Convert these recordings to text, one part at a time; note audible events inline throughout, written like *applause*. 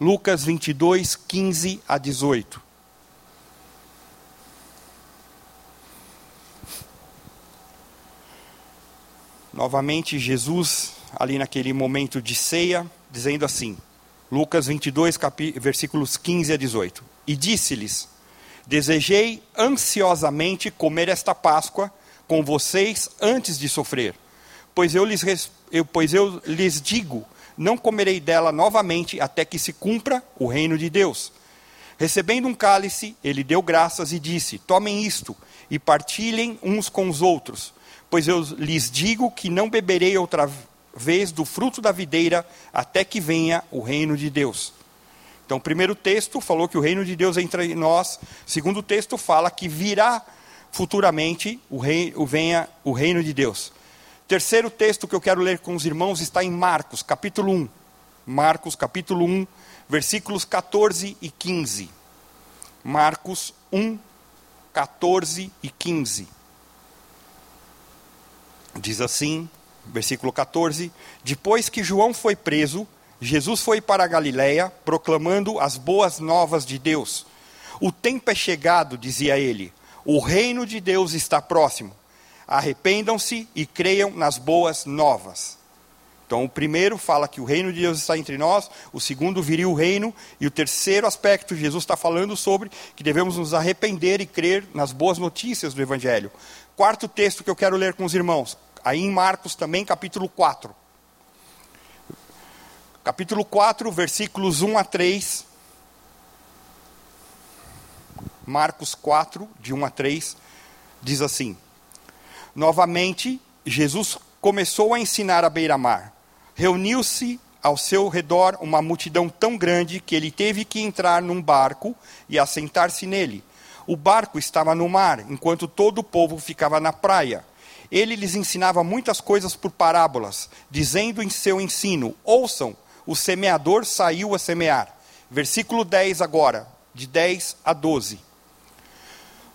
Lucas 22, 15 a 18. Novamente, Jesus, ali naquele momento de ceia, dizendo assim, Lucas 22, versículos 15 a 18. E disse-lhes: Desejei ansiosamente comer esta Páscoa com vocês antes de sofrer, pois eu lhes, eu, pois eu lhes digo não comerei dela novamente até que se cumpra o reino de Deus. Recebendo um cálice, ele deu graças e disse: Tomem isto e partilhem uns com os outros, pois eu lhes digo que não beberei outra vez do fruto da videira até que venha o reino de Deus. Então, o primeiro texto falou que o reino de Deus é entre nós. O segundo texto fala que virá futuramente o, rei, o, venha o reino de Deus. Terceiro texto que eu quero ler com os irmãos está em Marcos, capítulo 1. Marcos, capítulo 1, versículos 14 e 15. Marcos 1, 14 e 15. Diz assim, versículo 14: Depois que João foi preso, Jesus foi para a Galiléia, proclamando as boas novas de Deus. O tempo é chegado, dizia ele, o reino de Deus está próximo arrependam-se e creiam nas boas novas. Então, o primeiro fala que o reino de Deus está entre nós, o segundo viria o reino, e o terceiro aspecto, Jesus está falando sobre que devemos nos arrepender e crer nas boas notícias do Evangelho. Quarto texto que eu quero ler com os irmãos, aí em Marcos também, capítulo 4. Capítulo 4, versículos 1 a 3. Marcos 4, de 1 a 3, diz assim. Novamente, Jesus começou a ensinar à beira-mar. Reuniu-se ao seu redor uma multidão tão grande que ele teve que entrar num barco e assentar-se nele. O barco estava no mar, enquanto todo o povo ficava na praia. Ele lhes ensinava muitas coisas por parábolas, dizendo em seu ensino: Ouçam, o semeador saiu a semear. Versículo 10 agora, de 10 a 12.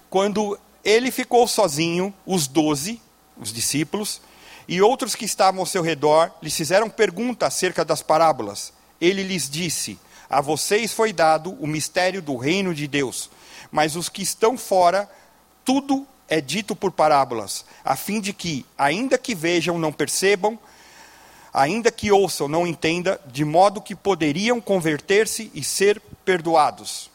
Quando ele ficou sozinho, os doze, os discípulos, e outros que estavam ao seu redor lhes fizeram pergunta acerca das parábolas. Ele lhes disse: A vocês foi dado o mistério do reino de Deus, mas os que estão fora, tudo é dito por parábolas, a fim de que, ainda que vejam, não percebam, ainda que ouçam, não entendam, de modo que poderiam converter-se e ser perdoados.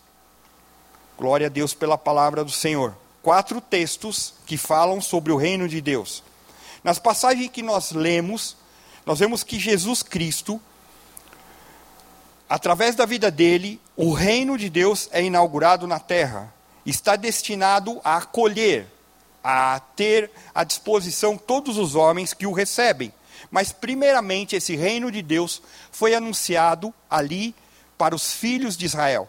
Glória a Deus pela palavra do Senhor quatro textos que falam sobre o reino de Deus. Nas passagens que nós lemos, nós vemos que Jesus Cristo, através da vida dele, o reino de Deus é inaugurado na terra. Está destinado a acolher, a ter à disposição todos os homens que o recebem. Mas, primeiramente, esse reino de Deus foi anunciado ali para os filhos de Israel.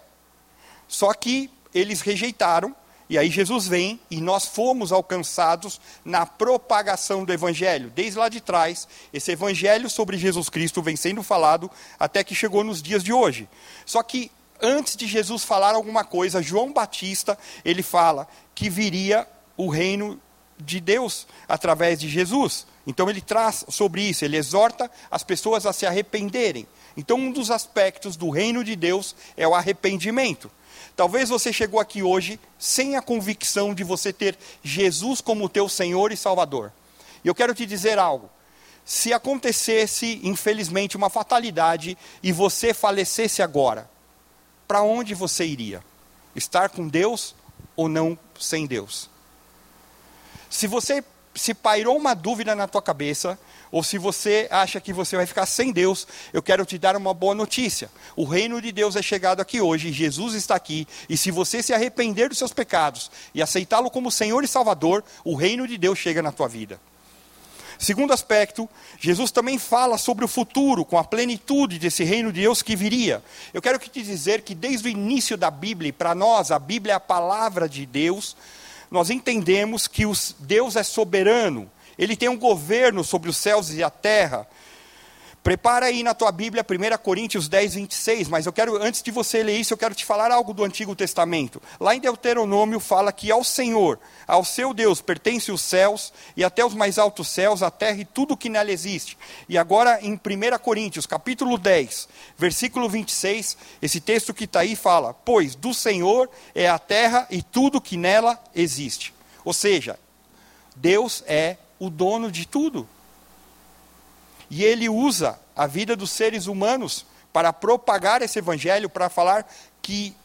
Só que eles rejeitaram e aí Jesus vem e nós fomos alcançados na propagação do Evangelho. Desde lá de trás, esse Evangelho sobre Jesus Cristo vem sendo falado até que chegou nos dias de hoje. Só que antes de Jesus falar alguma coisa, João Batista, ele fala que viria o reino de Deus através de Jesus. Então ele traz sobre isso, ele exorta as pessoas a se arrependerem. Então um dos aspectos do reino de Deus é o arrependimento. Talvez você chegou aqui hoje sem a convicção de você ter Jesus como teu Senhor e Salvador. E eu quero te dizer algo. Se acontecesse, infelizmente, uma fatalidade e você falecesse agora, para onde você iria? Estar com Deus ou não sem Deus? Se você se pairou uma dúvida na tua cabeça, ou se você acha que você vai ficar sem Deus, eu quero te dar uma boa notícia. O reino de Deus é chegado aqui hoje, Jesus está aqui, e se você se arrepender dos seus pecados e aceitá-lo como Senhor e Salvador, o reino de Deus chega na tua vida. Segundo aspecto, Jesus também fala sobre o futuro, com a plenitude desse reino de Deus que viria. Eu quero te dizer que desde o início da Bíblia, para nós, a Bíblia é a palavra de Deus, nós entendemos que Deus é soberano, ele tem um governo sobre os céus e a terra, Prepara aí na tua Bíblia 1 Coríntios 10, 26, mas eu quero, antes de você ler isso, eu quero te falar algo do Antigo Testamento. Lá em Deuteronômio fala que ao Senhor, ao seu Deus, pertence os céus e até os mais altos céus, a terra e tudo que nela existe. E agora em 1 Coríntios, capítulo 10, versículo 26, esse texto que está aí fala: Pois do Senhor é a terra e tudo que nela existe. Ou seja, Deus é o dono de tudo. E ele usa a vida dos seres humanos para propagar esse evangelho, para falar que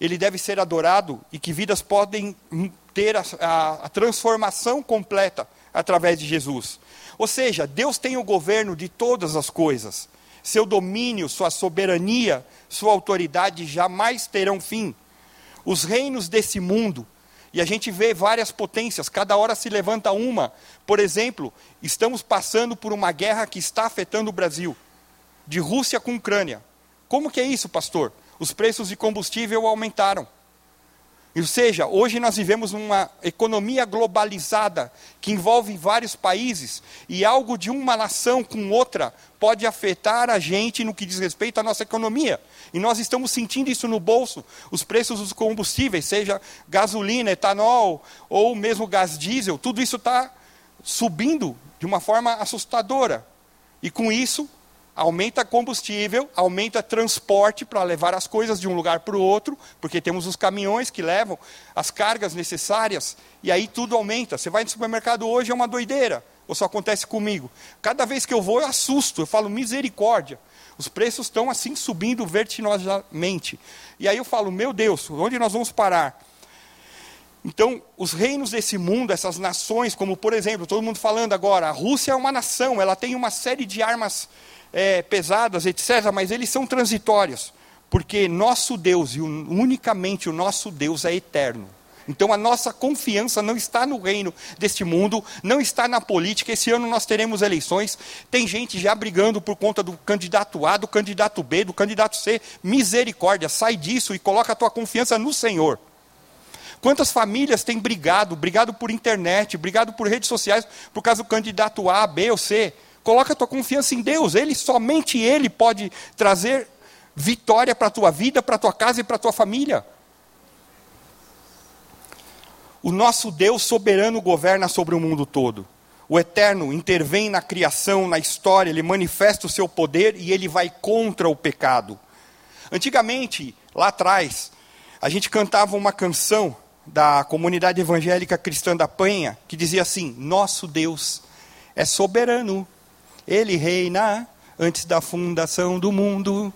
ele deve ser adorado e que vidas podem ter a, a, a, transformação completa através de Jesus. Ou seja, Deus tem o governo de todas as coisas. Seu domínio, sua soberania, sua autoridade jamais terão fim. Os reinos desse mundo e a gente vê várias potências, cada hora se levanta uma. Por exemplo, estamos passando por uma guerra que está afetando o Brasil, de Rússia com Ucrânia. Como que é isso, pastor? Os preços de combustível aumentaram. Ou seja, hoje nós vivemos uma economia globalizada que envolve vários países e algo de uma nação com outra pode afetar a gente no que diz respeito à nossa economia. E nós estamos sentindo isso no bolso. Os preços dos combustíveis, seja gasolina, etanol ou mesmo gás diesel, tudo isso está subindo de uma forma assustadora. E com isso, aumenta combustível, aumenta transporte para levar as coisas de um lugar para o outro, porque temos os caminhões que levam as cargas necessárias, e aí tudo aumenta. Você vai no supermercado hoje, é uma doideira, ou só acontece comigo. Cada vez que eu vou, eu assusto, eu falo misericórdia. Os preços estão assim subindo vertiginosamente. E aí eu falo, meu Deus, onde nós vamos parar? Então, os reinos desse mundo, essas nações, como por exemplo, todo mundo falando agora, a Rússia é uma nação, ela tem uma série de armas é, pesadas, etc., mas eles são transitórios, porque nosso Deus, e unicamente o nosso Deus, é eterno. Então a nossa confiança não está no reino deste mundo, não está na política. Esse ano nós teremos eleições. Tem gente já brigando por conta do candidato A, do candidato B, do candidato C. Misericórdia, sai disso e coloca a tua confiança no Senhor. Quantas famílias têm brigado, brigado por internet, brigado por redes sociais, por causa do candidato A, B ou C? Coloca a tua confiança em Deus. Ele, somente Ele pode trazer vitória para a tua vida, para a tua casa e para a tua família. O nosso Deus soberano governa sobre o mundo todo. O Eterno intervém na criação, na história, ele manifesta o seu poder e ele vai contra o pecado. Antigamente, lá atrás, a gente cantava uma canção da comunidade evangélica cristã da Penha que dizia assim: Nosso Deus é soberano ele reina antes da fundação do mundo.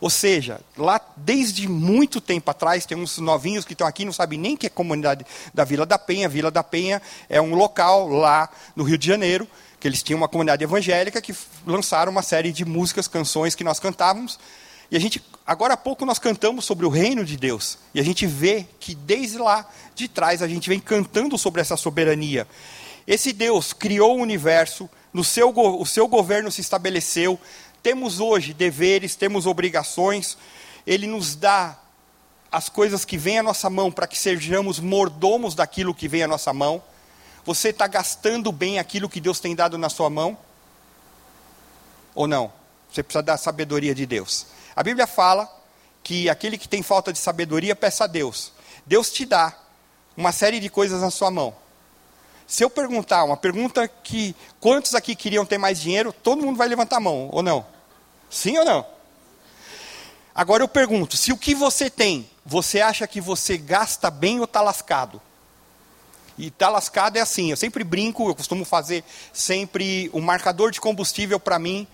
Ou seja, lá desde muito tempo atrás, tem uns novinhos que estão aqui, não sabem nem que é comunidade da Vila da Penha. Vila da Penha é um local lá no Rio de Janeiro, que eles tinham uma comunidade evangélica que lançaram uma série de músicas, canções que nós cantávamos. E a gente, agora há pouco nós cantamos sobre o reino de Deus. E a gente vê que desde lá de trás a gente vem cantando sobre essa soberania. Esse Deus criou o universo, no seu, o seu governo se estabeleceu, temos hoje deveres, temos obrigações, ele nos dá as coisas que vêm à nossa mão para que sejamos mordomos daquilo que vem à nossa mão. Você está gastando bem aquilo que Deus tem dado na sua mão? Ou não? Você precisa da sabedoria de Deus. A Bíblia fala que aquele que tem falta de sabedoria, peça a Deus. Deus te dá uma série de coisas na sua mão. Se eu perguntar uma pergunta que quantos aqui queriam ter mais dinheiro, todo mundo vai levantar a mão, ou não? Sim ou não? Agora eu pergunto, se o que você tem, você acha que você gasta bem ou está lascado? E está lascado é assim, eu sempre brinco, eu costumo fazer sempre o um marcador de combustível para mim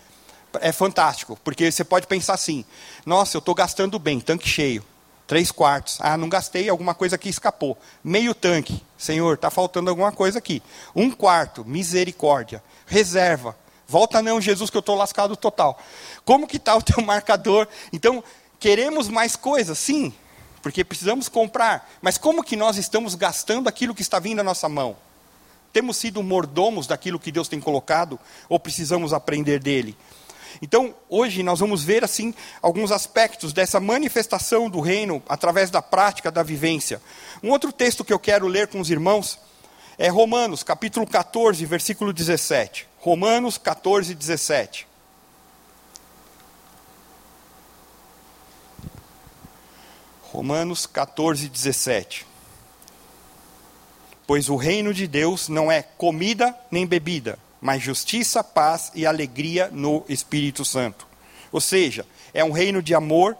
é fantástico, porque você pode pensar assim, nossa, eu estou gastando bem, tanque cheio. Três quartos. Ah, não gastei, alguma coisa aqui escapou. Meio tanque. Senhor, está faltando alguma coisa aqui. Um quarto, misericórdia. Reserva. Volta não, Jesus, que eu estou lascado total. Como que está o teu *laughs* marcador? Então, queremos mais coisas? Sim, porque precisamos comprar. Mas como que nós estamos gastando aquilo que está vindo à nossa mão? Temos sido mordomos daquilo que Deus tem colocado ou precisamos aprender dele? Então, hoje nós vamos ver assim alguns aspectos dessa manifestação do reino através da prática da vivência. Um outro texto que eu quero ler com os irmãos é Romanos, capítulo 14, versículo 17. Romanos 14, 17. Romanos 14, 17. Pois o reino de Deus não é comida nem bebida, mas justiça, paz e alegria no Espírito Santo. Ou seja, é um reino de amor,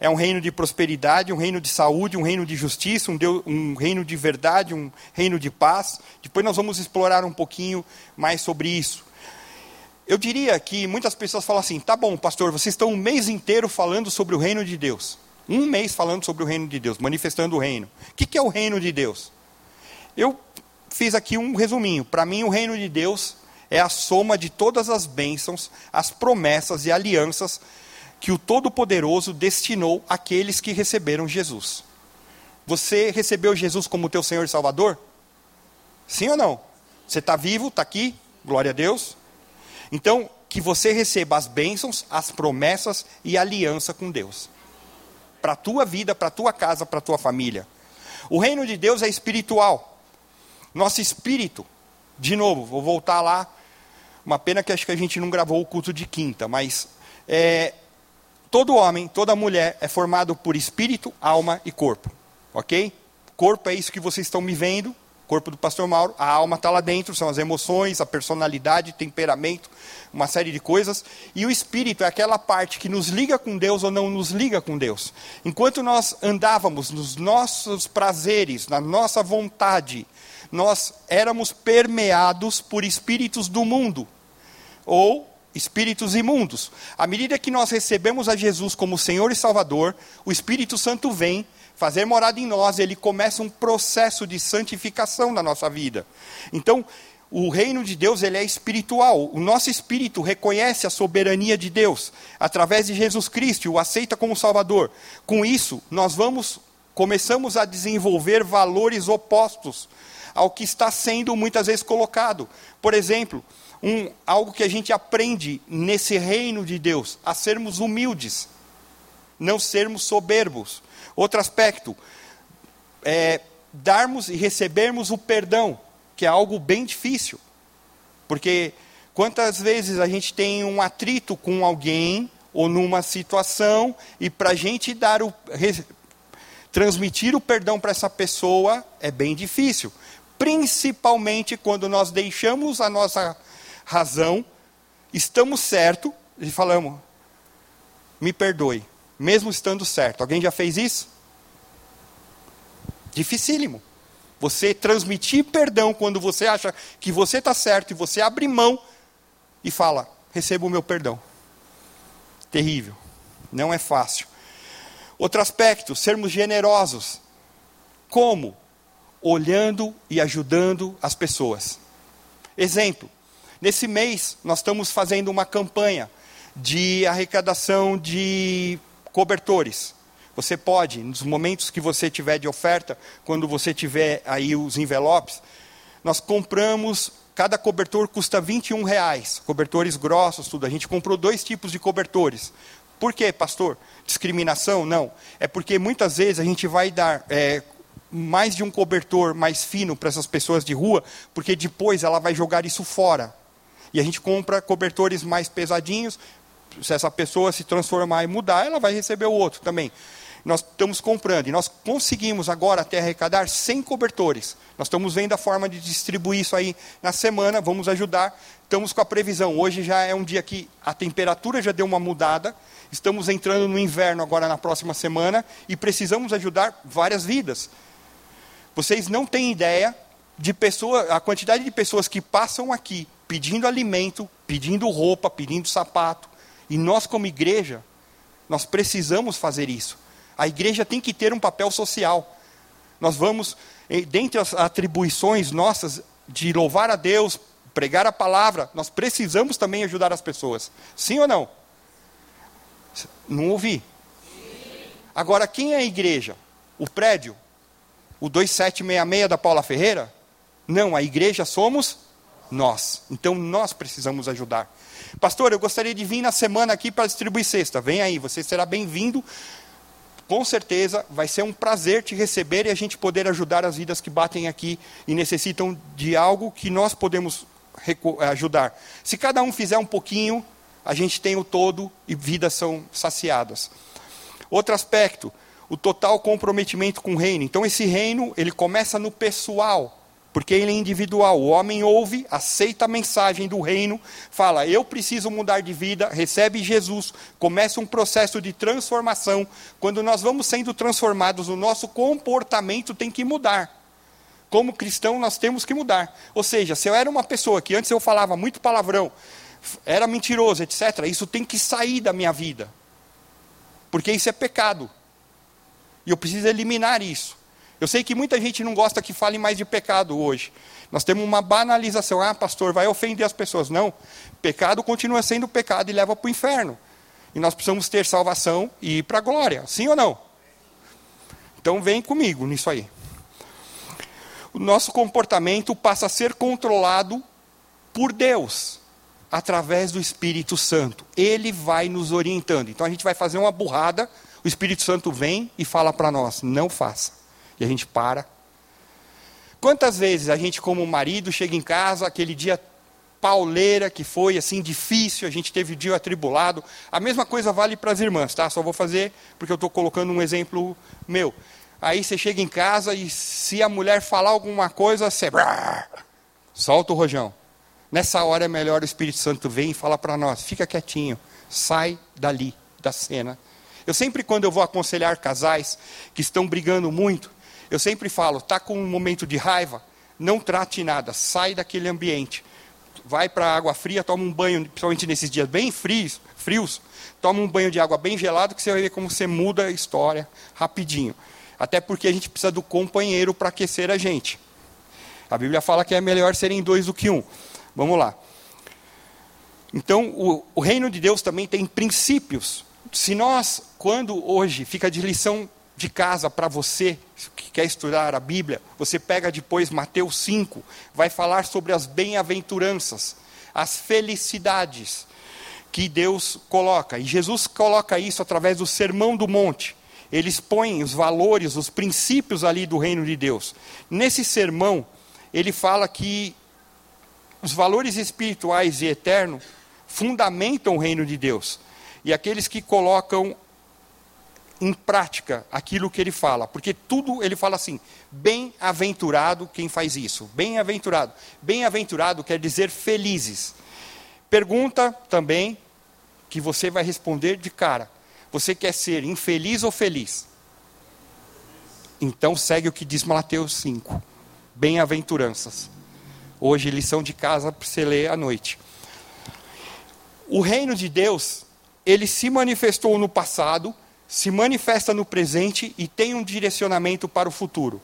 é um reino de prosperidade, um reino de saúde, um reino de justiça, um, Deus, um reino de verdade, um reino de paz. Depois nós vamos explorar um pouquinho mais sobre isso. Eu diria que muitas pessoas falam assim: tá bom, pastor, vocês estão um mês inteiro falando sobre o reino de Deus. Um mês falando sobre o reino de Deus, manifestando o reino. O que é o reino de Deus? Eu fiz aqui um resuminho. Para mim, o reino de Deus é a soma de todas as bênçãos, as promessas e alianças que o Todo-Poderoso destinou àqueles que receberam Jesus. Você recebeu Jesus como teu Senhor e Salvador? Sim ou não? Você está vivo, está aqui, glória a Deus. Então, que você receba as bênçãos, as promessas e aliança com Deus para a tua vida, para a tua casa, para a tua família. O reino de Deus é espiritual. Nosso espírito, de novo, vou voltar lá. Uma pena que acho que a gente não gravou o culto de quinta, mas é, todo homem, toda mulher é formado por espírito, alma e corpo. Ok? Corpo é isso que vocês estão me vendo, corpo do pastor Mauro, a alma está lá dentro, são as emoções, a personalidade, temperamento, uma série de coisas. E o espírito é aquela parte que nos liga com Deus ou não nos liga com Deus. Enquanto nós andávamos nos nossos prazeres, na nossa vontade, nós éramos permeados por espíritos do mundo ou espíritos imundos. À medida que nós recebemos a Jesus como Senhor e Salvador, o Espírito Santo vem fazer morada em nós, ele começa um processo de santificação na nossa vida. Então, o reino de Deus ele é espiritual. O nosso espírito reconhece a soberania de Deus através de Jesus Cristo, o aceita como Salvador. Com isso, nós vamos começamos a desenvolver valores opostos ao que está sendo muitas vezes colocado. Por exemplo, um, algo que a gente aprende nesse reino de Deus, a sermos humildes, não sermos soberbos. Outro aspecto, é darmos e recebermos o perdão, que é algo bem difícil. Porque quantas vezes a gente tem um atrito com alguém ou numa situação e para a gente dar o transmitir o perdão para essa pessoa é bem difícil, principalmente quando nós deixamos a nossa razão, estamos certo e falamos: me perdoe mesmo estando certo. Alguém já fez isso? Dificílimo. Você transmitir perdão quando você acha que você está certo e você abre mão e fala: receba o meu perdão. Terrível. Não é fácil. Outro aspecto, sermos generosos. Como? Olhando e ajudando as pessoas. Exemplo: nesse mês nós estamos fazendo uma campanha de arrecadação de cobertores. Você pode, nos momentos que você tiver de oferta, quando você tiver aí os envelopes, nós compramos, cada cobertor custa 21 reais, cobertores grossos, tudo. A gente comprou dois tipos de cobertores. Por quê, pastor? Discriminação? Não. É porque muitas vezes a gente vai dar é, mais de um cobertor mais fino para essas pessoas de rua, porque depois ela vai jogar isso fora. E a gente compra cobertores mais pesadinhos, se essa pessoa se transformar e mudar, ela vai receber o outro também. Nós estamos comprando e nós conseguimos agora até arrecadar 100 cobertores. Nós estamos vendo a forma de distribuir isso aí na semana, vamos ajudar. Estamos com a previsão. Hoje já é um dia que a temperatura já deu uma mudada. Estamos entrando no inverno agora na próxima semana e precisamos ajudar várias vidas. Vocês não têm ideia de pessoa, a quantidade de pessoas que passam aqui pedindo alimento, pedindo roupa, pedindo sapato, e nós, como igreja, nós precisamos fazer isso. A igreja tem que ter um papel social. Nós vamos, dentre as atribuições nossas de louvar a Deus, pregar a palavra, nós precisamos também ajudar as pessoas. Sim ou não? Não ouvi. Agora, quem é a igreja? O prédio? O 2766 da Paula Ferreira? Não, a igreja somos nós. Então nós precisamos ajudar. Pastor, eu gostaria de vir na semana aqui para distribuir cesta. Vem aí, você será bem-vindo. Com certeza vai ser um prazer te receber e a gente poder ajudar as vidas que batem aqui e necessitam de algo que nós podemos ajudar. Se cada um fizer um pouquinho, a gente tem o todo e vidas são saciadas. Outro aspecto, o total comprometimento com o reino. Então esse reino, ele começa no pessoal porque ele é individual. O homem ouve, aceita a mensagem do reino, fala: Eu preciso mudar de vida, recebe Jesus, começa um processo de transformação. Quando nós vamos sendo transformados, o nosso comportamento tem que mudar. Como cristão, nós temos que mudar. Ou seja, se eu era uma pessoa que antes eu falava muito palavrão, era mentiroso, etc., isso tem que sair da minha vida. Porque isso é pecado. E eu preciso eliminar isso. Eu sei que muita gente não gosta que fale mais de pecado hoje. Nós temos uma banalização. Ah, pastor, vai ofender as pessoas. Não. Pecado continua sendo pecado e leva para o inferno. E nós precisamos ter salvação e ir para a glória. Sim ou não? Então vem comigo nisso aí. O nosso comportamento passa a ser controlado por Deus, através do Espírito Santo. Ele vai nos orientando. Então a gente vai fazer uma burrada, o Espírito Santo vem e fala para nós: não faça e a gente para. Quantas vezes a gente, como marido, chega em casa, aquele dia pauleira que foi assim difícil, a gente teve o dia atribulado. A mesma coisa vale para as irmãs, tá? Só vou fazer porque eu estou colocando um exemplo meu. Aí você chega em casa e se a mulher falar alguma coisa, você solta o rojão. Nessa hora é melhor o Espírito Santo vir e falar para nós: fica quietinho, sai dali da cena. Eu sempre, quando eu vou aconselhar casais que estão brigando muito, eu sempre falo, está com um momento de raiva, não trate nada, sai daquele ambiente. Vai para a água fria, toma um banho, principalmente nesses dias bem frios, frios, toma um banho de água bem gelado que você vai ver como você muda a história rapidinho. Até porque a gente precisa do companheiro para aquecer a gente. A Bíblia fala que é melhor serem dois do que um. Vamos lá. Então, o, o reino de Deus também tem princípios. Se nós, quando hoje fica de lição de casa para você que quer estudar a Bíblia, você pega depois Mateus 5, vai falar sobre as bem-aventuranças, as felicidades que Deus coloca. E Jesus coloca isso através do Sermão do Monte. Ele expõe os valores, os princípios ali do reino de Deus. Nesse sermão, ele fala que os valores espirituais e eternos fundamentam o reino de Deus. E aqueles que colocam em prática aquilo que ele fala, porque tudo ele fala assim: bem-aventurado quem faz isso. Bem-aventurado. Bem-aventurado quer dizer felizes. Pergunta também que você vai responder de cara: você quer ser infeliz ou feliz? Então segue o que diz Mateus 5. Bem-aventuranças. Hoje, lição de casa para você ler à noite. O reino de Deus, ele se manifestou no passado se manifesta no presente e tem um direcionamento para o futuro.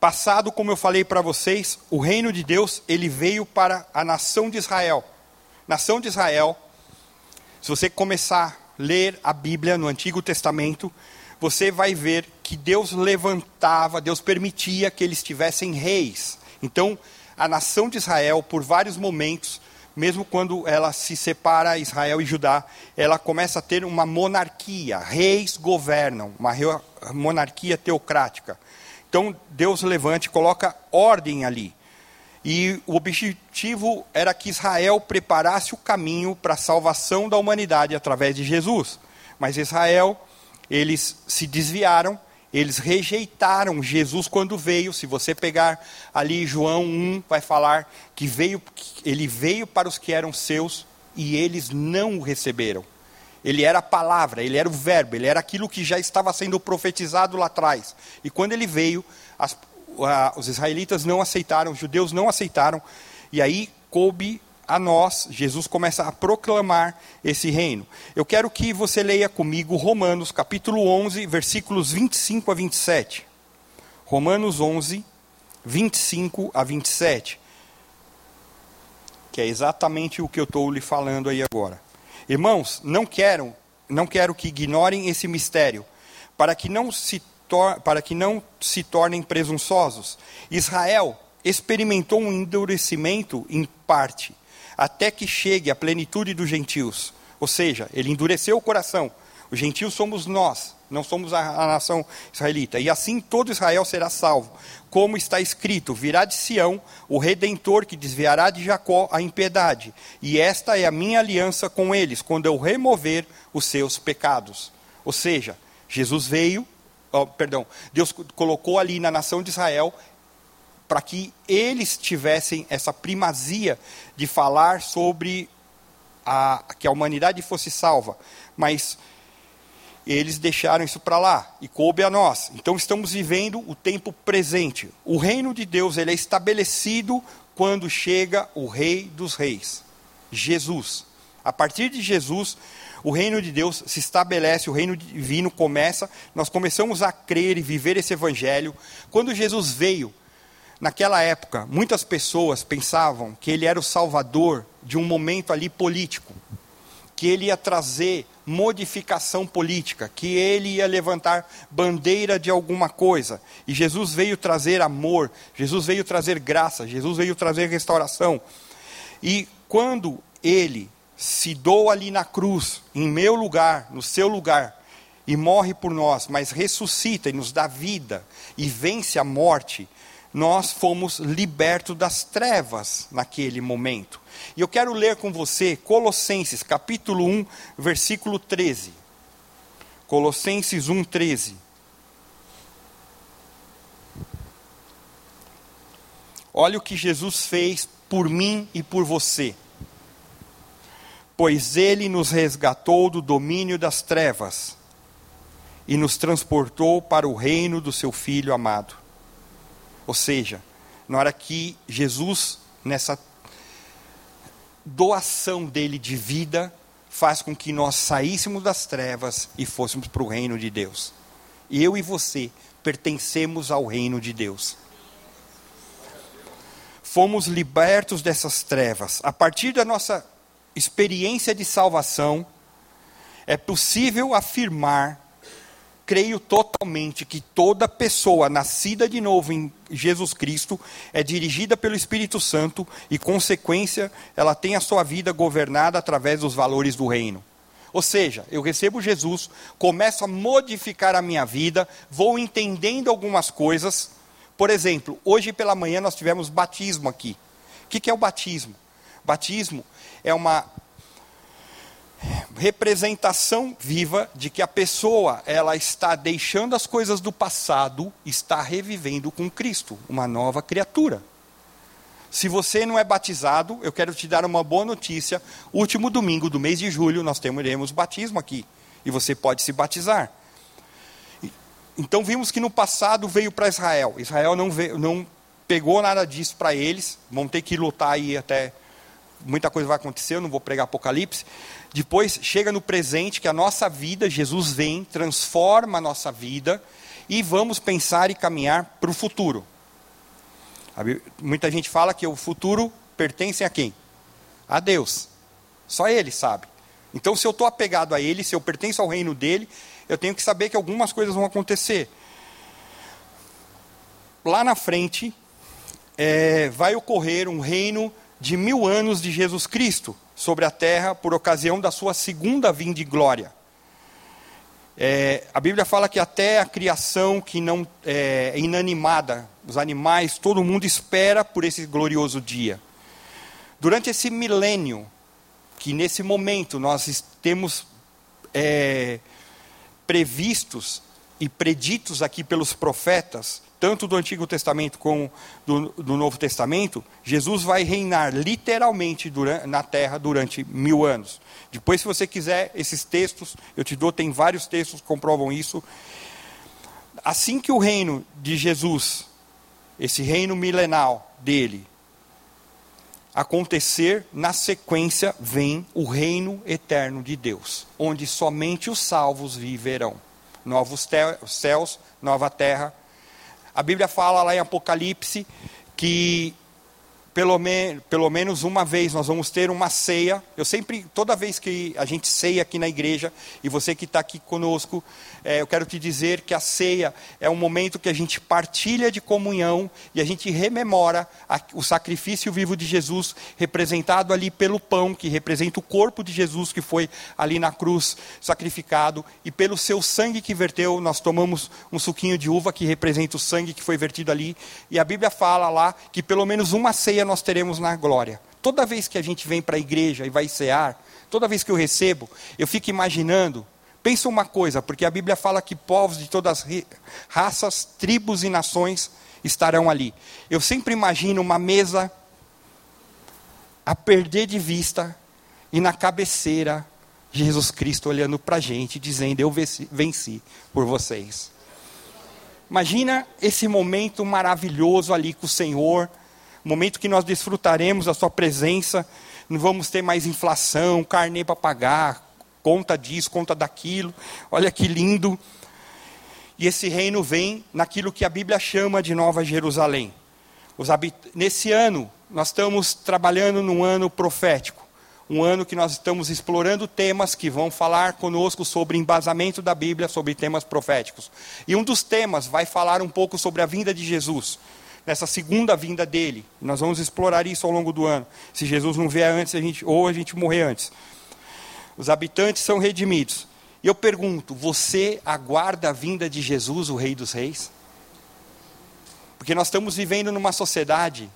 Passado, como eu falei para vocês, o reino de Deus, ele veio para a nação de Israel. Nação de Israel, se você começar a ler a Bíblia no Antigo Testamento, você vai ver que Deus levantava, Deus permitia que eles tivessem reis. Então, a nação de Israel, por vários momentos, mesmo quando ela se separa Israel e Judá, ela começa a ter uma monarquia, reis governam, uma monarquia teocrática. Então Deus levante, coloca ordem ali. E o objetivo era que Israel preparasse o caminho para a salvação da humanidade através de Jesus. Mas Israel, eles se desviaram eles rejeitaram Jesus quando veio. Se você pegar ali João 1, vai falar que veio, ele veio para os que eram seus e eles não o receberam. Ele era a palavra, ele era o verbo, ele era aquilo que já estava sendo profetizado lá atrás. E quando ele veio, as, os israelitas não aceitaram, os judeus não aceitaram, e aí coube a nós, Jesus começa a proclamar esse reino. Eu quero que você leia comigo Romanos capítulo 11, versículos 25 a 27. Romanos 11, 25 a 27. Que é exatamente o que eu estou lhe falando aí agora. Irmãos, não quero, não quero que ignorem esse mistério, para que não se para que não se tornem presunçosos. Israel experimentou um endurecimento em parte, até que chegue à plenitude dos gentios. Ou seja, ele endureceu o coração. Os gentios somos nós, não somos a, a, nação israelita. E assim todo Israel será salvo. Como está escrito: virá de Sião o redentor que desviará de Jacó a impiedade. E esta é a minha aliança com eles, quando eu remover os seus pecados. Ou seja, Jesus veio, oh, perdão, Deus colocou ali na nação de Israel para que eles tivessem essa primazia de falar sobre a, que a humanidade fosse salva. Mas eles deixaram isso para lá e coube a nós. Então estamos vivendo o tempo presente. O reino de Deus ele é estabelecido quando chega o Rei dos Reis, Jesus. A partir de Jesus, o reino de Deus se estabelece, o reino divino começa. Nós começamos a crer e viver esse evangelho. Quando Jesus veio, naquela época, muitas pessoas pensavam que ele era o salvador de um momento ali político, que ele ia trazer modificação política, que ele ia levantar bandeira de alguma coisa. E Jesus veio trazer amor, Jesus veio trazer graça, Jesus veio trazer restauração. E quando ele se doa ali na cruz, em meu lugar, no seu lugar, e morre por nós, mas ressuscita e nos dá vida e vence a morte, nós fomos libertos das trevas naquele momento. E eu quero ler com você Colossenses capítulo 1, versículo 13. Colossenses 1, 13. Olha o que Jesus fez por mim e por você. Pois ele nos resgatou do domínio das trevas e nos transportou para o reino do seu Filho amado. Ou seja, na hora que Jesus, nessa doação dele de vida faz com que nós saíssemos das trevas e fôssemos para o reino de Deus. Eu e você pertencemos ao reino de Deus. Fomos libertos dessas trevas. A partir da nossa experiência de salvação, é possível afirmar creio totalmente que toda pessoa nascida de novo em Jesus Cristo é dirigida pelo Espírito Santo e, consequência, ela tem a sua vida governada através dos valores do reino. Ou seja, eu recebo Jesus, começo a modificar a minha vida, vou entendendo algumas coisas. Por exemplo, hoje pela manhã nós tivemos batismo aqui. O que é o batismo? Batismo é uma representação viva de que a pessoa ela está deixando as coisas do passado, está revivendo com Cristo, uma nova criatura. Se você não é batizado, eu quero te dar uma boa notícia. Último domingo do mês de julho nós teremos batismo aqui e você pode se batizar. Então vimos que no passado veio para Israel. Israel não, veio, não pegou nada disso para eles. Vão ter que lutar aí até muita coisa vai acontecer. Eu não vou pregar Apocalipse. Depois chega no presente, que a nossa vida, Jesus vem, transforma a nossa vida e vamos pensar e caminhar para o futuro. Muita gente fala que o futuro pertence a quem? A Deus. Só Ele sabe. Então, se eu estou apegado a Ele, se eu pertenço ao reino dele, eu tenho que saber que algumas coisas vão acontecer. Lá na frente, é, vai ocorrer um reino de mil anos de Jesus Cristo sobre a terra por ocasião da sua segunda vinda de glória. É, a Bíblia fala que até a criação que não é, é inanimada, os animais, todo mundo espera por esse glorioso dia. Durante esse milênio, que nesse momento nós temos é, previstos e preditos aqui pelos profetas, tanto do Antigo Testamento como do, do Novo Testamento, Jesus vai reinar literalmente durante, na terra durante mil anos. Depois, se você quiser esses textos, eu te dou, tem vários textos que comprovam isso. Assim que o reino de Jesus, esse reino milenal dele, acontecer, na sequência vem o reino eterno de Deus, onde somente os salvos viverão. Novos céus, nova terra, a Bíblia fala lá em Apocalipse que pelo, me, pelo menos uma vez nós vamos ter uma ceia. Eu sempre, toda vez que a gente ceia aqui na igreja, e você que está aqui conosco, é, eu quero te dizer que a ceia é um momento que a gente partilha de comunhão e a gente rememora a, o sacrifício vivo de Jesus, representado ali pelo pão, que representa o corpo de Jesus que foi ali na cruz sacrificado, e pelo seu sangue que verteu, nós tomamos um suquinho de uva que representa o sangue que foi vertido ali, e a Bíblia fala lá que pelo menos uma ceia nós teremos na glória. Toda vez que a gente vem para a igreja e vai cear, toda vez que eu recebo, eu fico imaginando. Pensa uma coisa, porque a Bíblia fala que povos de todas as raças, tribos e nações estarão ali. Eu sempre imagino uma mesa a perder de vista e na cabeceira Jesus Cristo olhando para a gente, dizendo: Eu venci, por vocês. Imagina esse momento maravilhoso ali com o Senhor, momento que nós desfrutaremos da Sua presença, não vamos ter mais inflação, carnê para pagar, conta disso, conta daquilo, olha que lindo. E esse reino vem naquilo que a Bíblia chama de Nova Jerusalém. Habit... Nesse ano, nós estamos trabalhando num ano profético, um ano que nós estamos explorando temas que vão falar conosco sobre embasamento da Bíblia, sobre temas proféticos. E um dos temas vai falar um pouco sobre a vinda de Jesus nessa segunda vinda dele. Nós vamos explorar isso ao longo do ano. Se Jesus não vier antes, a gente, ou a gente morrer antes. Os habitantes são redimidos. E eu pergunto: você aguarda a vinda de Jesus, o Rei dos Reis? Porque nós estamos vivendo numa sociedade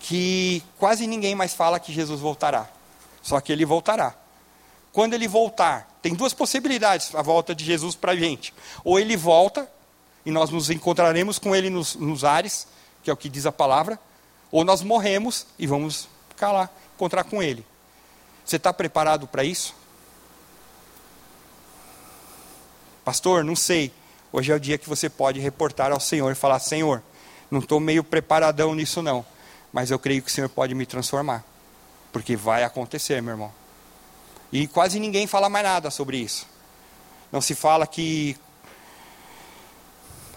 que quase ninguém mais fala que Jesus voltará. Só que ele voltará. Quando ele voltar, tem duas possibilidades a volta de Jesus para a gente. Ou ele volta, e nós nos encontraremos com ele nos, nos ares, que é o que diz a palavra, ou nós morremos e vamos ficar lá, encontrar com Ele. Você está preparado para isso? Pastor, não sei. Hoje é o dia que você pode reportar ao Senhor e falar: Senhor, não estou meio preparadão nisso não, mas eu creio que o Senhor pode me transformar, porque vai acontecer, meu irmão. E quase ninguém fala mais nada sobre isso. Não se fala que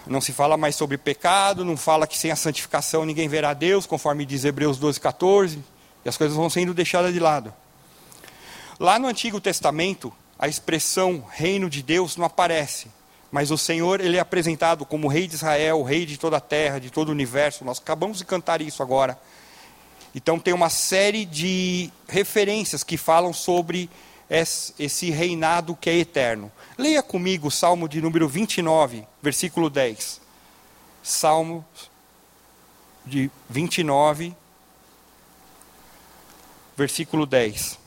não se fala mais sobre pecado, não fala que sem a santificação ninguém verá Deus, conforme diz Hebreus 12, 14, e as coisas vão sendo deixadas de lado. Lá no Antigo Testamento, a expressão reino de Deus não aparece, mas o Senhor ele é apresentado como rei de Israel, rei de toda a terra, de todo o universo. Nós acabamos de cantar isso agora. Então tem uma série de referências que falam sobre esse reinado que é eterno. Leia comigo o Salmo de número 29, versículo 10. Salmo de 29, versículo 10.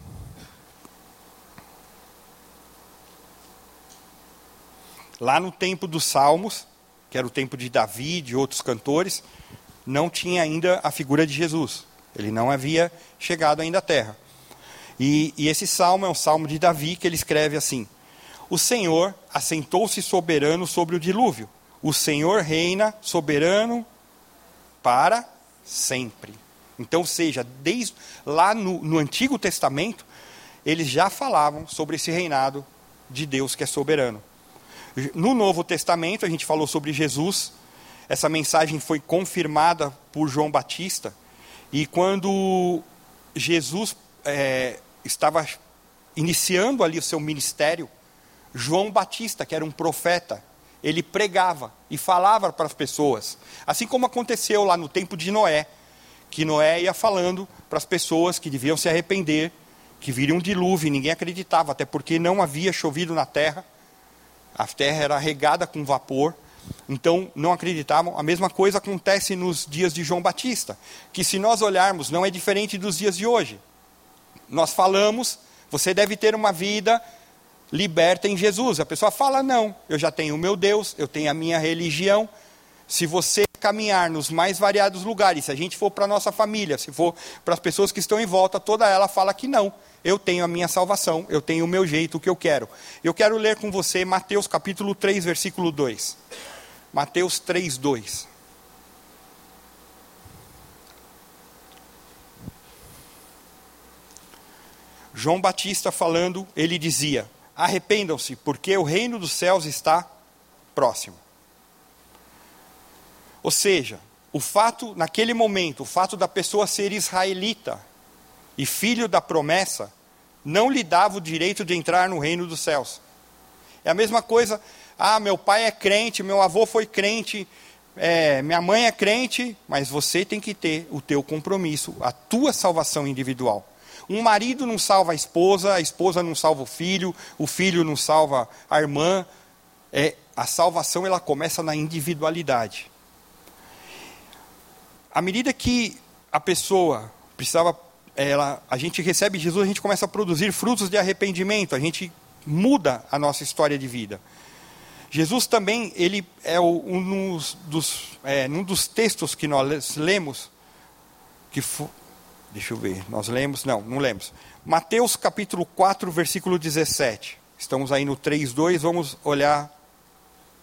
Lá no tempo dos Salmos, que era o tempo de Davi, de outros cantores, não tinha ainda a figura de Jesus. Ele não havia chegado ainda à terra. E, e esse salmo é um salmo de Davi que ele escreve assim: O Senhor assentou-se soberano sobre o dilúvio. O Senhor reina soberano para sempre. Então, seja, desde lá no, no Antigo Testamento, eles já falavam sobre esse reinado de Deus que é soberano. No Novo Testamento, a gente falou sobre Jesus. Essa mensagem foi confirmada por João Batista. E quando Jesus é, estava iniciando ali o seu ministério, João Batista, que era um profeta, ele pregava e falava para as pessoas, assim como aconteceu lá no tempo de Noé, que Noé ia falando para as pessoas que deviam se arrepender, que viria um dilúvio, ninguém acreditava, até porque não havia chovido na terra, a terra era regada com vapor, então não acreditavam. A mesma coisa acontece nos dias de João Batista, que se nós olharmos, não é diferente dos dias de hoje nós falamos, você deve ter uma vida liberta em Jesus. A pessoa fala: não, eu já tenho o meu Deus, eu tenho a minha religião. Se você caminhar nos mais variados lugares, se a gente for para a nossa família, se for para as pessoas que estão em volta, toda ela fala que não. Eu tenho a minha salvação, eu tenho o meu jeito, o que eu quero. Eu quero ler com você Mateus capítulo 3, versículo 2. Mateus 3, 2. João Batista falando, ele dizia: Arrependam-se, porque o reino dos céus está próximo. Ou seja, o fato, naquele momento, o fato da pessoa ser israelita e filho da promessa, não lhe dava o direito de entrar no reino dos céus. É a mesma coisa, ah, meu pai é crente, meu avô foi crente, é, minha mãe é crente, mas você tem que ter o teu compromisso, a tua salvação individual. Um marido não salva a esposa, a esposa não salva o filho, o filho não salva a irmã. É, a salvação ela começa na individualidade à medida que a pessoa precisava, ela, a gente recebe Jesus, a gente começa a produzir frutos de arrependimento, a gente muda a nossa história de vida. Jesus também, ele é um dos, é, um dos textos que nós lemos, que deixa eu ver, nós lemos, não, não lemos. Mateus capítulo 4, versículo 17. Estamos aí no 3:2, vamos olhar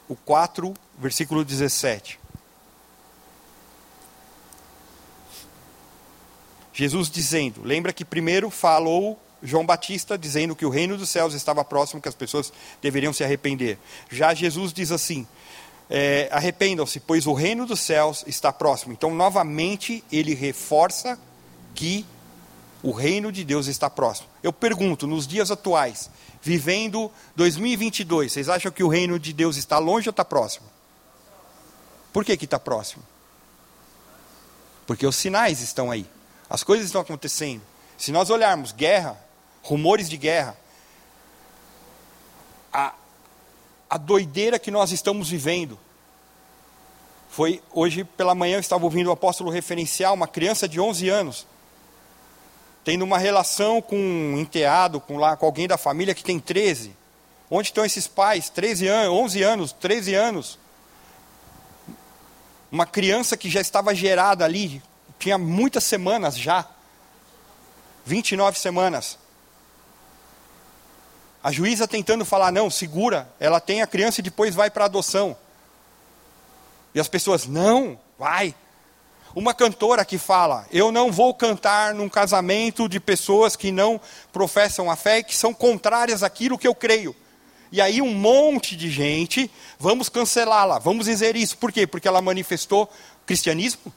o 4, versículo 17. Jesus dizendo, lembra que primeiro falou João Batista dizendo que o reino dos céus estava próximo, que as pessoas deveriam se arrepender. Já Jesus diz assim: é, arrependam-se, pois o reino dos céus está próximo. Então, novamente, ele reforça que o reino de Deus está próximo. Eu pergunto, nos dias atuais, vivendo 2022, vocês acham que o reino de Deus está longe ou está próximo? Por que está próximo? Porque os sinais estão aí. As coisas estão acontecendo. Se nós olharmos guerra, rumores de guerra, a, a doideira que nós estamos vivendo. Foi hoje pela manhã eu estava ouvindo o apóstolo referencial, uma criança de 11 anos, tendo uma relação com um enteado, com, lá, com alguém da família que tem 13. Onde estão esses pais? 13 anos, 11 anos, 13 anos. Uma criança que já estava gerada ali, tinha muitas semanas já. 29 semanas. A juíza tentando falar, não, segura, ela tem a criança e depois vai para adoção. E as pessoas, não, vai. Uma cantora que fala, eu não vou cantar num casamento de pessoas que não professam a fé que são contrárias àquilo que eu creio. E aí um monte de gente, vamos cancelá-la, vamos dizer isso. Por quê? Porque ela manifestou cristianismo?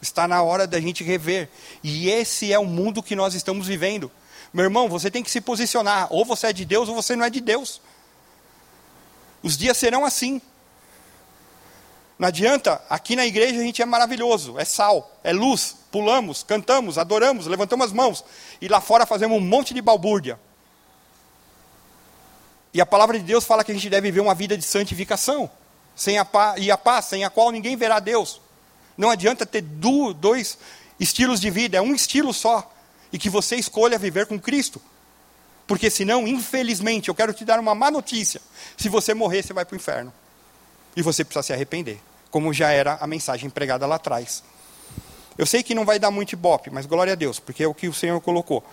Está na hora da gente rever. E esse é o mundo que nós estamos vivendo. Meu irmão, você tem que se posicionar. Ou você é de Deus ou você não é de Deus. Os dias serão assim. Não adianta, aqui na igreja a gente é maravilhoso, é sal, é luz, pulamos, cantamos, adoramos, levantamos as mãos. E lá fora fazemos um monte de balbúrdia. E a palavra de Deus fala que a gente deve viver uma vida de santificação, sem a paz, e a paz, sem a qual ninguém verá Deus. Não adianta ter dois estilos de vida, é um estilo só. E que você escolha viver com Cristo. Porque senão, infelizmente, eu quero te dar uma má notícia. Se você morrer, você vai para o inferno. E você precisa se arrepender. Como já era a mensagem pregada lá atrás. Eu sei que não vai dar muito ibope, mas glória a Deus, porque é o que o Senhor colocou.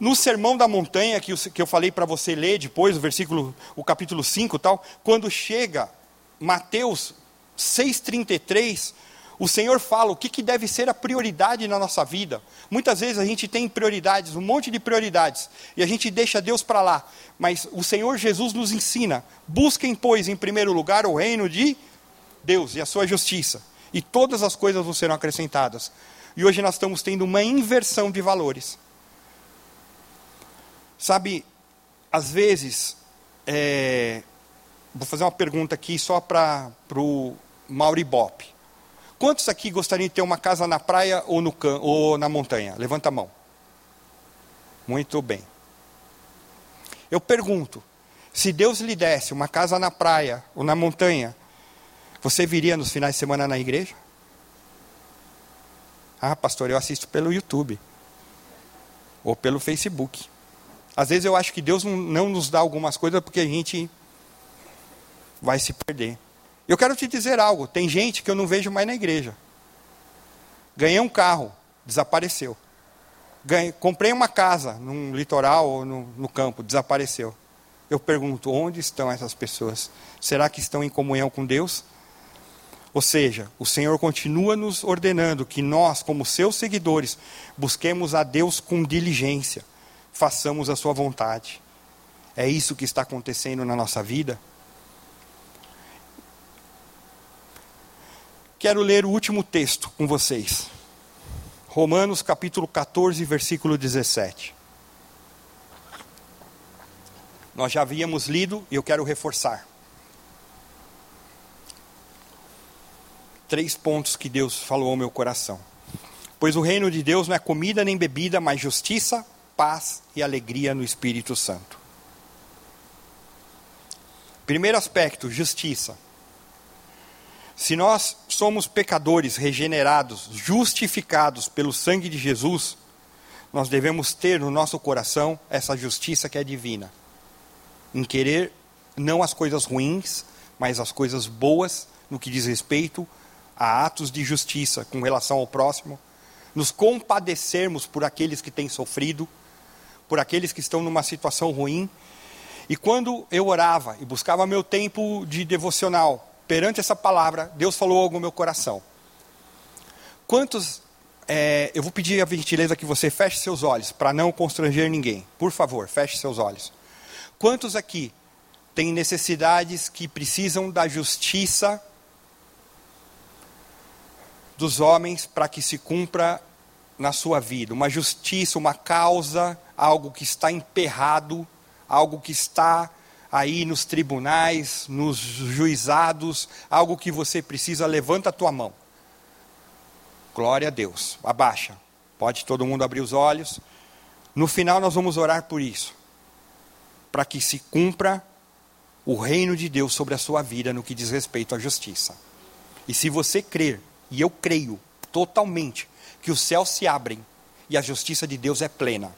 No Sermão da Montanha, que eu falei para você ler depois, o versículo, o capítulo 5 tal, quando chega Mateus 6,33, o Senhor fala o que, que deve ser a prioridade na nossa vida. Muitas vezes a gente tem prioridades, um monte de prioridades, e a gente deixa Deus para lá. Mas o Senhor Jesus nos ensina: busquem, pois, em primeiro lugar o reino de Deus e a sua justiça, e todas as coisas vão serão acrescentadas. E hoje nós estamos tendo uma inversão de valores. Sabe, às vezes, é, vou fazer uma pergunta aqui só para o Mauribop. Quantos aqui gostariam de ter uma casa na praia ou, no can, ou na montanha? Levanta a mão. Muito bem. Eu pergunto: se Deus lhe desse uma casa na praia ou na montanha, você viria nos finais de semana na igreja? Ah, pastor, eu assisto pelo YouTube ou pelo Facebook. Às vezes eu acho que Deus não nos dá algumas coisas porque a gente vai se perder. Eu quero te dizer algo: tem gente que eu não vejo mais na igreja. Ganhei um carro, desapareceu. Ganhei, comprei uma casa num litoral ou no, no campo, desapareceu. Eu pergunto: onde estão essas pessoas? Será que estão em comunhão com Deus? Ou seja, o Senhor continua nos ordenando que nós, como seus seguidores, busquemos a Deus com diligência, façamos a sua vontade. É isso que está acontecendo na nossa vida? quero ler o último texto com vocês. Romanos capítulo 14, versículo 17. Nós já havíamos lido e eu quero reforçar. Três pontos que Deus falou ao meu coração. Pois o reino de Deus não é comida nem bebida, mas justiça, paz e alegria no Espírito Santo. Primeiro aspecto, justiça. Se nós somos pecadores regenerados, justificados pelo sangue de Jesus, nós devemos ter no nosso coração essa justiça que é divina. Em querer não as coisas ruins, mas as coisas boas no que diz respeito a atos de justiça com relação ao próximo, nos compadecermos por aqueles que têm sofrido, por aqueles que estão numa situação ruim. E quando eu orava e buscava meu tempo de devocional, perante essa palavra, Deus falou algo no meu coração. Quantos. É, eu vou pedir a gentileza que você feche seus olhos, para não constranger ninguém. Por favor, feche seus olhos. Quantos aqui têm necessidades que precisam da justiça dos homens para que se cumpra na sua vida? Uma justiça, uma causa, algo que está emperrado, algo que está aí nos tribunais, nos juizados, algo que você precisa, levanta a tua mão. Glória a Deus. Abaixa. Pode todo mundo abrir os olhos. No final nós vamos orar por isso. Para que se cumpra o reino de Deus sobre a sua vida no que diz respeito à justiça. E se você crer, e eu creio totalmente, que os céus se abrem e a justiça de Deus é plena.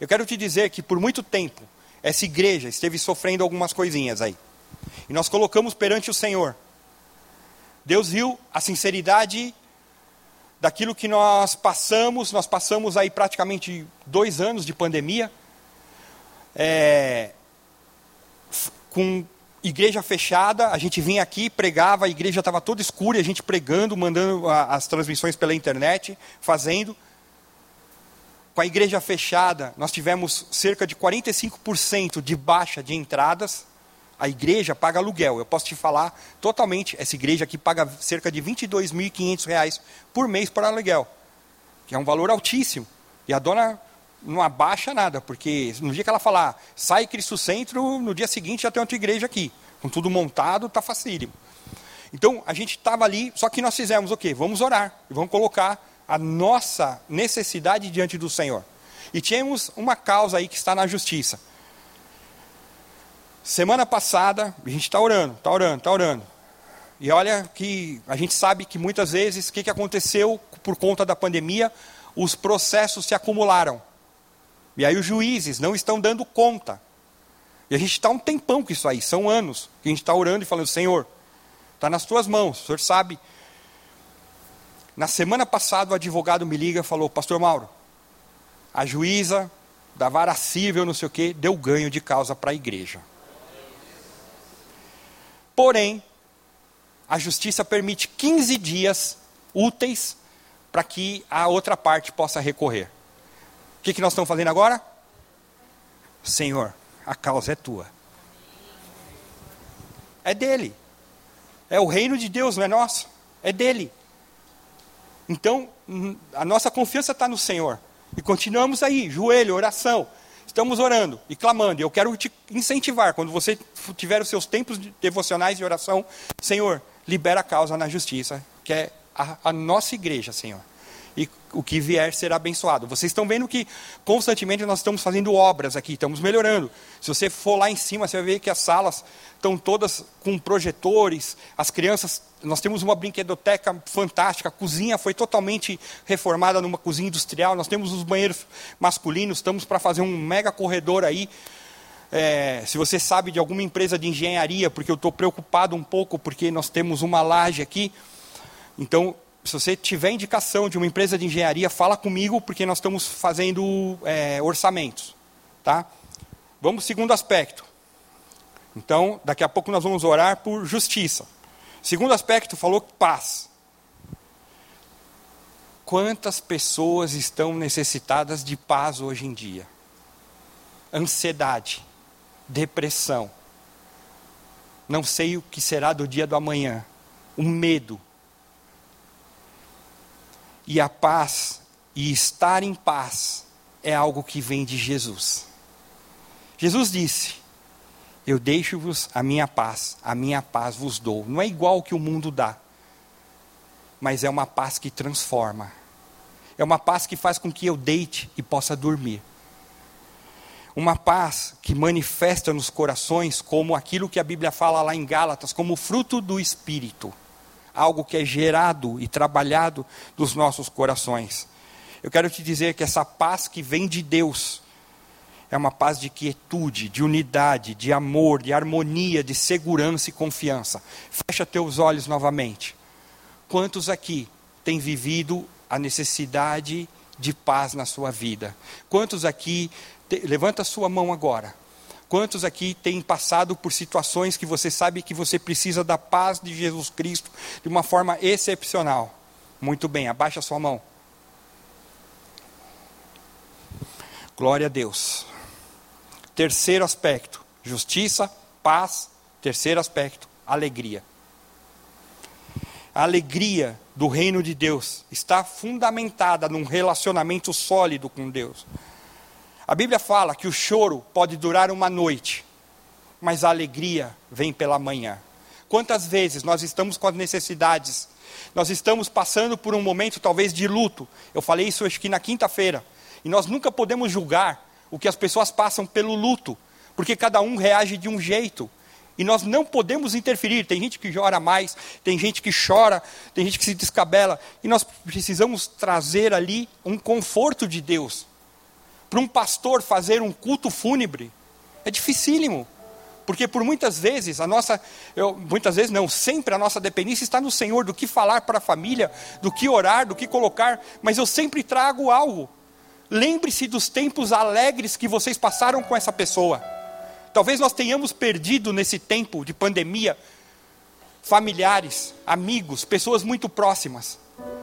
Eu quero te dizer que por muito tempo essa igreja esteve sofrendo algumas coisinhas aí. E nós colocamos perante o Senhor. Deus viu a sinceridade daquilo que nós passamos. Nós passamos aí praticamente dois anos de pandemia. É, com igreja fechada, a gente vinha aqui, pregava, a igreja estava toda escura, a gente pregando, mandando as transmissões pela internet, fazendo com a igreja fechada, nós tivemos cerca de 45% de baixa de entradas. A igreja paga aluguel. Eu posso te falar totalmente, essa igreja aqui paga cerca de R$ 22.500 por mês por aluguel, que é um valor altíssimo. E a dona não abaixa nada, porque no dia que ela falar, sai Cristo Centro, no dia seguinte já tem outra igreja aqui. Com tudo montado, está facílimo. Então, a gente estava ali, só que nós fizemos o quê? Vamos orar, e vamos colocar a nossa necessidade diante do Senhor. E tínhamos uma causa aí que está na justiça. Semana passada, a gente está orando, está orando, está orando. E olha que a gente sabe que muitas vezes o que, que aconteceu por conta da pandemia, os processos se acumularam. E aí os juízes não estão dando conta. E a gente está um tempão com isso aí, são anos que a gente está orando e falando, Senhor, está nas tuas mãos, o Senhor sabe na semana passada, o advogado me liga e falou: Pastor Mauro, a juíza da vara civil, não sei o quê, deu ganho de causa para a igreja. Porém, a justiça permite 15 dias úteis para que a outra parte possa recorrer. Que, que nós estamos fazendo agora? Senhor, a causa é tua. É dele. É o reino de Deus, não é nosso. É dele. Então, a nossa confiança está no Senhor. E continuamos aí, joelho, oração. Estamos orando e clamando. E eu quero te incentivar, quando você tiver os seus tempos devocionais de oração, Senhor, libera a causa na justiça, que é a, a nossa igreja, Senhor e o que vier será abençoado. Vocês estão vendo que constantemente nós estamos fazendo obras aqui, estamos melhorando. Se você for lá em cima, você vai ver que as salas estão todas com projetores, as crianças, nós temos uma brinquedoteca fantástica, a cozinha foi totalmente reformada numa cozinha industrial, nós temos os banheiros masculinos, estamos para fazer um mega corredor aí. É, se você sabe de alguma empresa de engenharia, porque eu estou preocupado um pouco, porque nós temos uma laje aqui, então se você tiver indicação de uma empresa de engenharia, fala comigo, porque nós estamos fazendo é, orçamentos. Tá? Vamos segundo aspecto. Então, daqui a pouco nós vamos orar por justiça. Segundo aspecto, falou paz. Quantas pessoas estão necessitadas de paz hoje em dia? Ansiedade, depressão, não sei o que será do dia do amanhã, o medo, E a paz e estar em paz é algo que vem de Jesus. Jesus disse: Eu deixo-vos a minha paz, a minha paz vos dou. Não é igual que o mundo dá, mas é uma paz que transforma. É uma paz que faz com que eu deite e possa dormir. Uma paz que manifesta nos corações como aquilo que a Bíblia fala lá em Gálatas, como fruto do Espírito. Algo que é gerado e trabalhado nos nossos corações. Eu quero te dizer que essa paz que vem de Deus é uma paz de quietude, de unidade, de amor, de harmonia, de segurança e confiança. Fecha teus olhos novamente. Quantos aqui têm vivido a necessidade de paz na sua vida? Quantos aqui, te, levanta a sua mão agora. Quantos aqui têm passado por situações que você sabe que você precisa da paz de Jesus Cristo de uma forma excepcional? Muito bem, abaixa sua mão. Glória a Deus. Terceiro aspecto: justiça, paz. Terceiro aspecto: alegria. A alegria do reino de Deus está fundamentada num relacionamento sólido com Deus. A Bíblia fala que o choro pode durar uma noite, mas a alegria vem pela manhã. Quantas vezes nós estamos com as necessidades, nós estamos passando por um momento talvez de luto. Eu falei isso acho que na quinta-feira. E nós nunca podemos julgar o que as pessoas passam pelo luto, porque cada um reage de um jeito. E nós não podemos interferir. Tem gente que chora mais, tem gente que chora, tem gente que se descabela. E nós precisamos trazer ali um conforto de Deus. Para um pastor fazer um culto fúnebre é dificílimo. Porque por muitas vezes, a nossa, eu, muitas vezes não, sempre a nossa dependência está no Senhor, do que falar para a família, do que orar, do que colocar, mas eu sempre trago algo. Lembre-se dos tempos alegres que vocês passaram com essa pessoa. Talvez nós tenhamos perdido nesse tempo de pandemia familiares, amigos, pessoas muito próximas.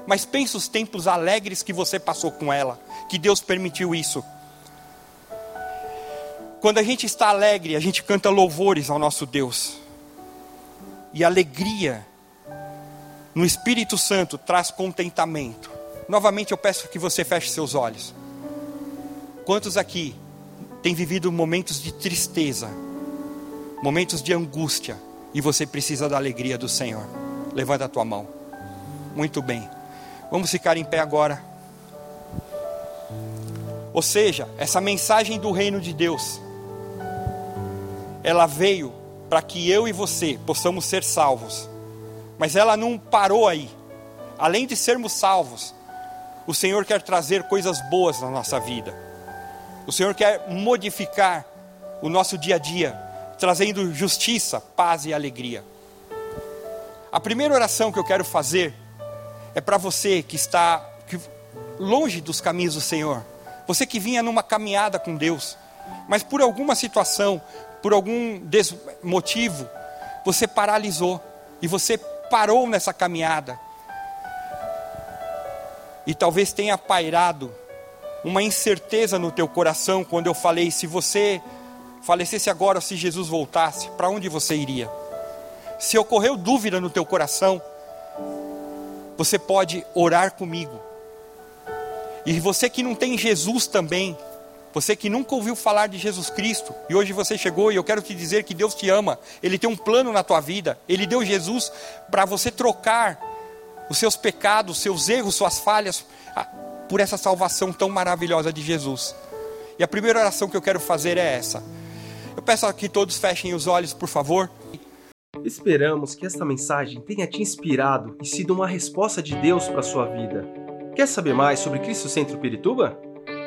Mas pense os tempos alegres que você passou com ela, que Deus permitiu isso. Quando a gente está alegre, a gente canta louvores ao nosso Deus. E alegria no Espírito Santo traz contentamento. Novamente eu peço que você feche seus olhos. Quantos aqui têm vivido momentos de tristeza, momentos de angústia, e você precisa da alegria do Senhor. Levanta a tua mão. Muito bem. Vamos ficar em pé agora. Ou seja, essa mensagem do reino de Deus, ela veio para que eu e você possamos ser salvos. Mas ela não parou aí. Além de sermos salvos, o Senhor quer trazer coisas boas na nossa vida. O Senhor quer modificar o nosso dia a dia, trazendo justiça, paz e alegria. A primeira oração que eu quero fazer é para você que está longe dos caminhos do Senhor, você que vinha numa caminhada com Deus, mas por alguma situação, por algum motivo, você paralisou e você parou nessa caminhada. E talvez tenha pairado uma incerteza no teu coração quando eu falei: se você falecesse agora, se Jesus voltasse, para onde você iria? Se ocorreu dúvida no teu coração, você pode orar comigo. E você que não tem Jesus também, você que nunca ouviu falar de Jesus Cristo, e hoje você chegou e eu quero te dizer que Deus te ama, Ele tem um plano na tua vida, Ele deu Jesus para você trocar os seus pecados, seus erros, suas falhas, por essa salvação tão maravilhosa de Jesus. E a primeira oração que eu quero fazer é essa. Eu peço que todos fechem os olhos, por favor. Esperamos que esta mensagem tenha te inspirado e sido uma resposta de Deus para sua vida. Quer saber mais sobre Cristo Centro Pirituba?